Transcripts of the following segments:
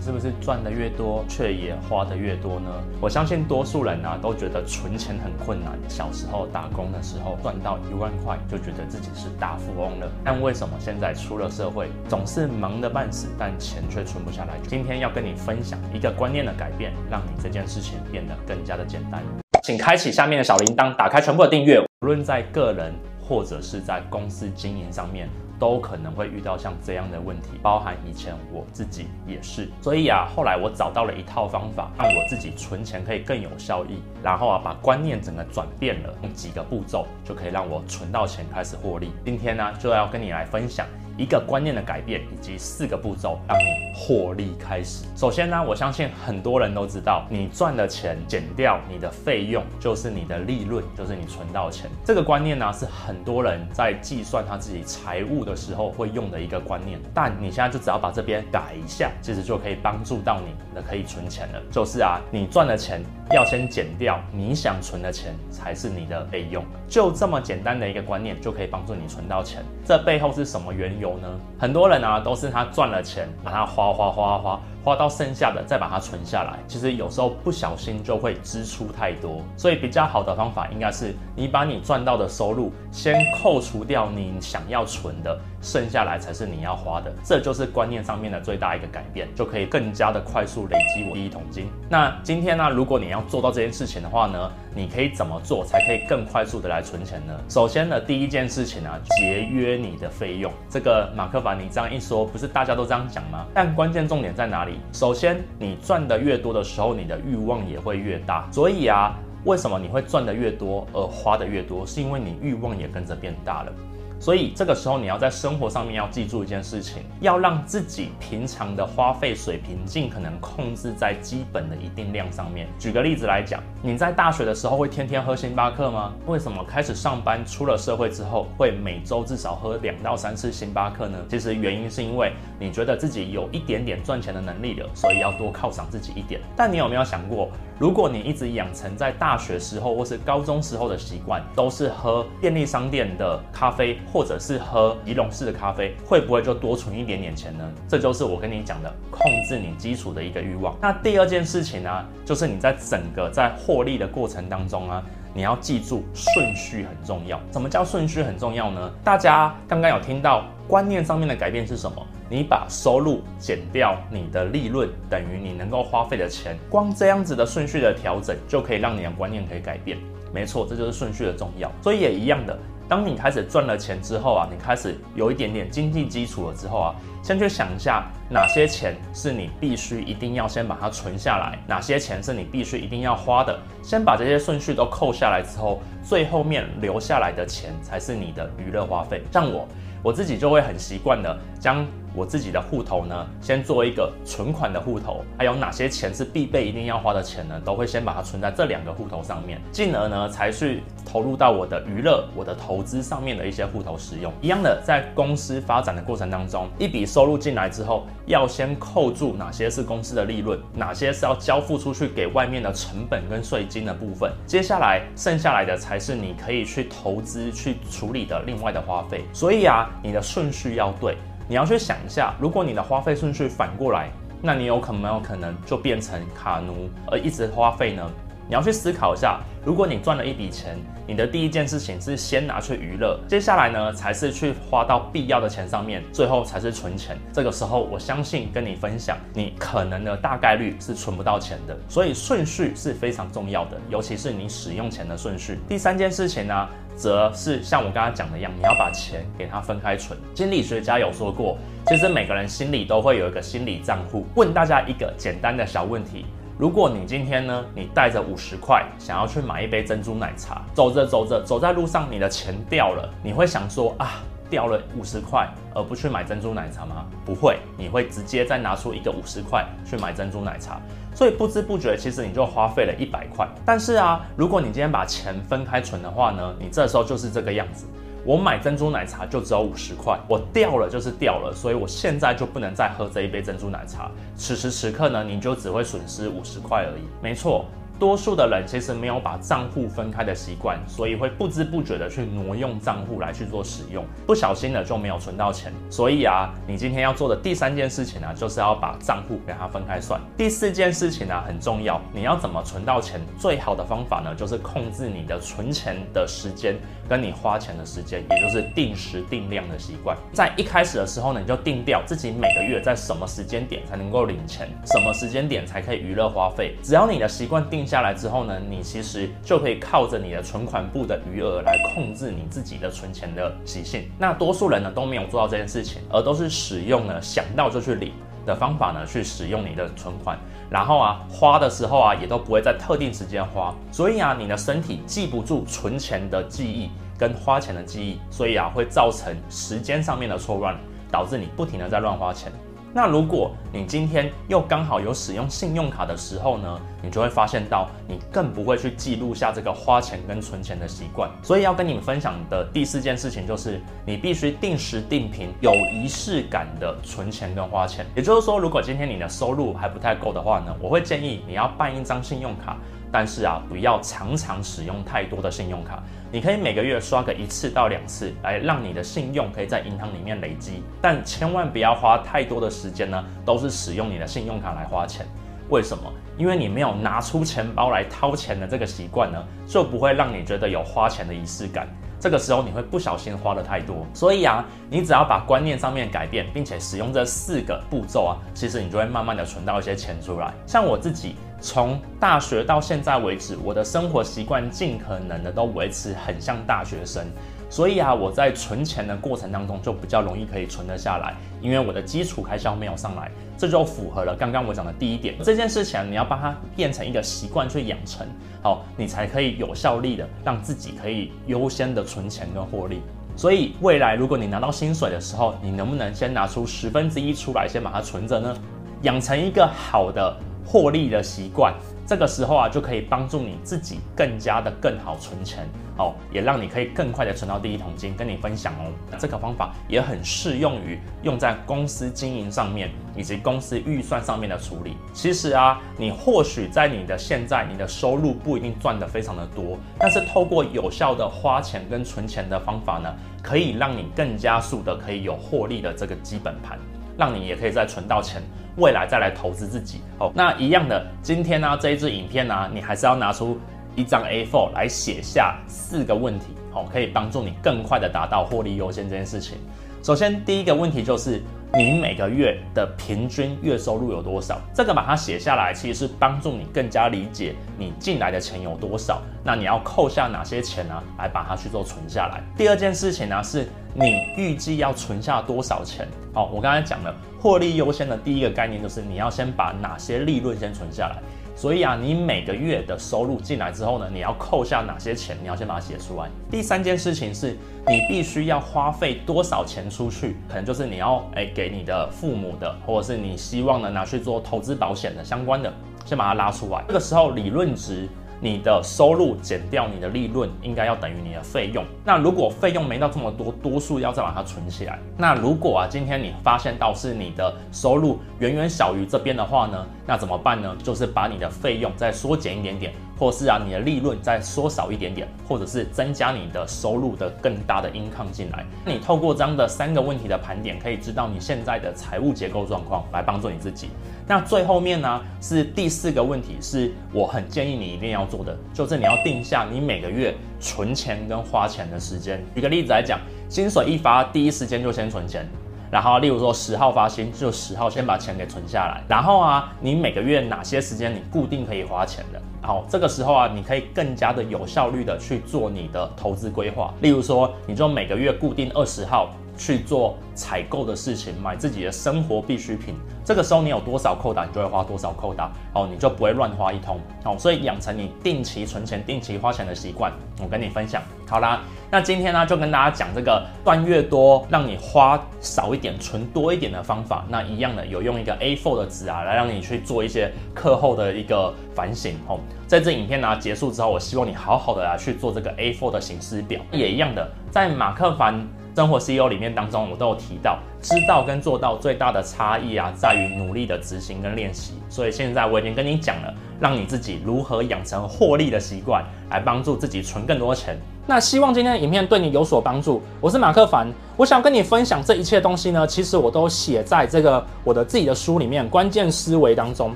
是不是赚得越多，却也花得越多呢？我相信多数人啊都觉得存钱很困难。小时候打工的时候赚到一万块，就觉得自己是大富翁了。但为什么现在出了社会，总是忙得半死，但钱却存不下来？今天要跟你分享一个观念的改变，让你这件事情变得更加的简单。请开启下面的小铃铛，打开全部的订阅。无论在个人或者是在公司经营上面，都可能会遇到像这样的问题，包含以前我自己也是。所以啊，后来我找到了一套方法，让我自己存钱可以更有效益。然后啊，把观念整个转变了，用几个步骤就可以让我存到钱，开始获利。今天呢，就要跟你来分享。一个观念的改变，以及四个步骤，让你获利开始。首先呢，我相信很多人都知道，你赚的钱减掉你的费用，就是你的利润，就是你存到钱。这个观念呢，是很多人在计算他自己财务的时候会用的一个观念。但你现在就只要把这边改一下，其实就可以帮助到你的可以存钱了。就是啊，你赚的钱要先减掉你想存的钱，才是你的费用。就这么简单的一个观念，就可以帮助你存到钱。这背后是什么缘由？很多人啊，都是他赚了钱，把它花花花花花到剩下的，再把它存下来。其实有时候不小心就会支出太多，所以比较好的方法应该是你把你赚到的收入先扣除掉你想要存的，剩下来才是你要花的。这就是观念上面的最大一个改变，就可以更加的快速累积我第一桶金。那今天呢，如果你要做到这件事情的话呢，你可以怎么做才可以更快速的来存钱呢？首先呢，第一件事情啊，节约你的费用。这个马克法你这样一说，不是大家都这样讲吗？但关键重点在哪里？首先，你赚的越多的时候，你的欲望也会越大。所以啊，为什么你会赚的越多而花的越多？是因为你欲望也跟着变大了。所以这个时候你要在生活上面要记住一件事情，要让自己平常的花费水平尽可能控制在基本的一定量上面。举个例子来讲，你在大学的时候会天天喝星巴克吗？为什么开始上班出了社会之后会每周至少喝两到三次星巴克呢？其实原因是因为你觉得自己有一点点赚钱的能力了，所以要多犒赏自己一点。但你有没有想过，如果你一直养成在大学时候或是高中时候的习惯，都是喝便利商店的咖啡，或者是喝仪隆式的咖啡，会不会就多存一点点钱呢？这就是我跟你讲的控制你基础的一个欲望。那第二件事情呢、就是你在整个在获利的过程当中啊，你要记住顺序很重要。什么叫顺序很重要呢？大家刚刚有听到观念上面的改变是什么？你把收入减掉你的利润，等于你能够花费的钱。光这样子的顺序的调整，就可以让你的观念可以改变。没错，这就是顺序的重要。所以也一样的，当你开始赚了钱之后啊，你开始有一点点经济基础了之后啊，先去想一下哪些钱是你必须一定要先把它存下来，哪些钱是你必须一定要花的。先把这些顺序都扣下来之后，最后面留下来的钱才是你的娱乐花费。像我，我自己就会很习惯的将。我自己的户头呢，先做一个存款的户头，还有哪些钱是必备一定要花的钱呢？都会先把它存在这两个户头上面，进而呢才去投入到我的娱乐、我的投资上面的一些户头使用。一样的，在公司发展的过程当中，一笔收入进来之后，要先扣住哪些是公司的利润，哪些是要交付出去给外面的成本跟税金的部分，接下来剩下来的才是你可以去投资去处理的另外的花费。所以啊，你的顺序要对。你要去想一下，如果你的花费顺序反过来，那你有可能没有可能就变成卡奴而一直花费呢？你要去思考一下，如果你赚了一笔钱，你的第一件事情是先拿去娱乐，接下来呢才是去花到必要的钱上面，最后才是存钱。这个时候，我相信跟你分享，你可能的大概率是存不到钱的。所以顺序是非常重要的，尤其是你使用钱的顺序。第三件事情呢？则是像我刚刚讲的一样，你要把钱给它分开存。心理学家有说过，其实每个人心里都会有一个心理账户。问大家一个简单的小问题：如果你今天呢，你带着五十块想要去买一杯珍珠奶茶，走着走着，走在路上，你的钱掉了，你会想说啊？掉了五十块，而不去买珍珠奶茶吗？不会，你会直接再拿出一个五十块去买珍珠奶茶，所以不知不觉其实你就花费了一百块。但是啊，如果你今天把钱分开存的话呢，你这时候就是这个样子。我买珍珠奶茶就只有五十块，我掉了就是掉了，所以我现在就不能再喝这一杯珍珠奶茶。此时此刻呢，你就只会损失五十块而已。没错。多数的人其实没有把账户分开的习惯，所以会不知不觉的去挪用账户来去做使用，不小心的就没有存到钱。所以啊，你今天要做的第三件事情呢、就是要把账户给它分开算。第四件事情呢、很重要，你要怎么存到钱？最好的方法呢，就是控制你的存钱的时间跟你花钱的时间，也就是定时定量的习惯。在一开始的时候呢，你就定掉自己每个月在什么时间点才能够领钱，什么时间点才可以娱乐花费。只要你的习惯定下来之后呢，你其实就可以靠着你的存款簿的余额来控制你自己的存钱的习性。那多数人呢都没有做到这件事情，而都是使用呢想到就去领的方法呢去使用你的存款，然后啊花的时候啊也都不会在特定时间花，所以啊你的身体记不住存钱的记忆跟花钱的记忆，所以啊会造成时间上面的错乱，导致你不停的在乱花钱。那如果你今天又刚好有使用信用卡的时候呢，你就会发现到你更不会去记录下这个花钱跟存钱的习惯。所以要跟你们分享的第四件事情就是，你必须定时定频、有仪式感的存钱跟花钱。也就是说，如果今天你的收入还不太够的话呢，我会建议你要办一张信用卡。但是啊，不要常常使用太多的信用卡。你可以每个月刷个一次到两次，来让你的信用可以在银行里面累积。但千万不要花太多的时间呢，都是使用你的信用卡来花钱。为什么？因为你没有拿出钱包来掏钱的这个习惯呢，就不会让你觉得有花钱的仪式感。这个时候你会不小心花的太多。所以啊，你只要把观念上面改变，并且使用这四个步骤啊，其实你就会慢慢的存到一些钱出来。像我自己。从大学到现在为止，我的生活习惯尽可能的都维持很像大学生，所以啊，我在存钱的过程当中就比较容易可以存得下来，因为我的基础开销没有上来，这就符合了刚刚我讲的第一点。这件事情你要把它变成一个习惯去养成，好，你才可以有效力的让自己可以优先的存钱跟获利。所以未来如果你拿到薪水的时候，你能不能先拿出十分之一出来，先把它存着呢？养成一个好的。获利的习惯，这个时候啊，就可以帮助你自己更加的更好存钱哦，也让你可以更快的存到第一桶金。跟你分享哦，这个方法也很适用于用在公司经营上面以及公司预算上面的处理。其实啊，你或许在你的现在，你的收入不一定赚得非常的多，但是透过有效的花钱跟存钱的方法呢，可以让你更加速的可以有获利的这个基本盘。让你也可以再存到钱，未来再来投资自己。哦，那一样的，今天呢、这一支影片呢、你还是要拿出一张 A4 来写下四个问题，哦，可以帮助你更快的达到获利优先这件事情。首先，第一个问题就是。你每个月的平均月收入有多少？这个把它写下来，其实是帮助你更加理解你进来的钱有多少。那你要扣下哪些钱呢？来把它去做存下来。第二件事情呢，是你预计要存下多少钱？好，我刚才讲了获利优先的第一个概念，就是你要先把哪些利润先存下来。所以啊，你每个月的收入进来之后呢，你要扣下哪些钱？你要先把它写出来。第三件事情是，你必须要花费多少钱出去？可能就是你要诶、给你的父母的，或者是你希望呢拿去做投资保险的相关的，先把它拉出来。这个时候理论值。你的收入减掉你的利润，应该要等于你的费用。那如果费用没到这么多，多数要再把它存起来。那如果啊，今天你发现到是你的收入远远小于这边的话呢，那怎么办呢？就是把你的费用再缩减一点点。或是啊，你的利润再缩少一点点，或者是增加你的收入的更大的 income 进来。你透过这样的三个问题的盘点，可以知道你现在的财务结构状况，来帮助你自己。那最后面呢，是第四个问题，是我很建议你一定要做的，就是你要定下你每个月存钱跟花钱的时间。举个例子来讲，薪水一发，第一时间就先存钱。然后，例如说十号发薪，就十号先把钱给存下来。然后啊，你每个月哪些时间你固定可以花钱的？然后这个时候啊，你可以更加的有效率的去做你的投资规划。例如说，你就每个月固定二十号去做采购的事情，买自己的生活必需品。这个时候你有多少扣打，你就会花多少扣打，哦，你就不会乱花一通，哦，所以养成你定期存钱、定期花钱的习惯。我跟你分享，好啦，那今天呢就跟大家讲这个赚越多，让你花少一点、存多一点的方法。那一样的有用一个 A4 的纸啊，来让你去做一些课后的一个反省。哦，在这影片呢结束之后，我希望你好好的来去做这个 A4 的行事表。也一样的，在马克凡生活 CEO 里面当中，我都有提到，知道跟做到最大的差异啊，在于努力的执行跟练习。所以现在我已经跟你讲了，让你自己如何养成获利的习惯，来帮助自己存更多钱。那希望今天的影片对你有所帮助。我是马克凡，我想跟你分享这一切东西呢，其实我都写在这个我的自己的书里面，关键思维当中，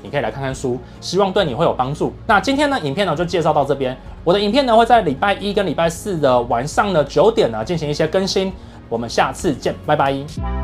你可以来看看书，希望对你会有帮助。那今天呢，影片呢就介绍到这边。我的影片呢会在礼拜一跟礼拜四的晚上的九点呢进行一些更新。我们下次见，拜拜。